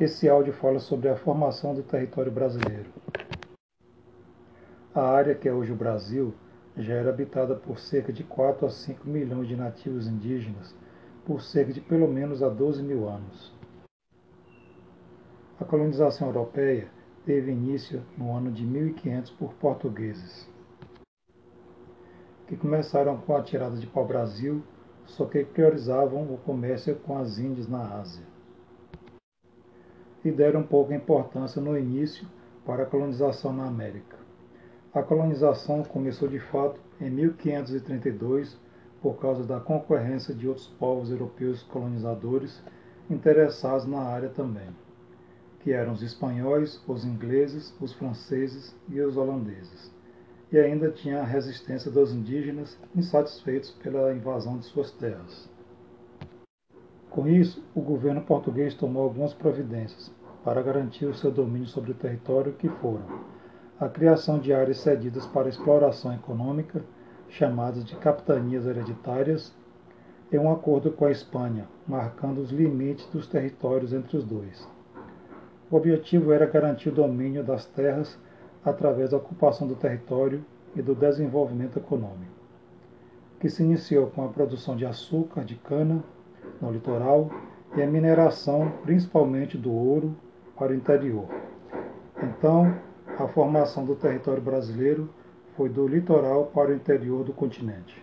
Esse áudio fala sobre a formação do território brasileiro. A área que é hoje o Brasil já era habitada por cerca de 4 a 5 milhões de nativos indígenas por cerca de pelo menos há 12 mil anos. A colonização europeia teve início no ano de 1500 por portugueses, que começaram com a tirada de pau-brasil, só que priorizavam o comércio com as Índias na Ásia. E deram pouca importância no início para a colonização na América. A colonização começou de fato em 1532 por causa da concorrência de outros povos europeus colonizadores interessados na área também, que eram os espanhóis, os ingleses, os franceses e os holandeses. E ainda tinha a resistência dos indígenas insatisfeitos pela invasão de suas terras. Com isso, o governo português tomou algumas providências para garantir o seu domínio sobre o território, que foram a criação de áreas cedidas para exploração econômica chamadas de capitanias hereditárias, em um acordo com a Espanha, marcando os limites dos territórios entre os dois. O objetivo era garantir o domínio das terras através da ocupação do território e do desenvolvimento econômico, que se iniciou com a produção de açúcar de cana no litoral e a mineração, principalmente do ouro, para o interior. Então, a formação do território brasileiro foi do litoral para o interior do continente.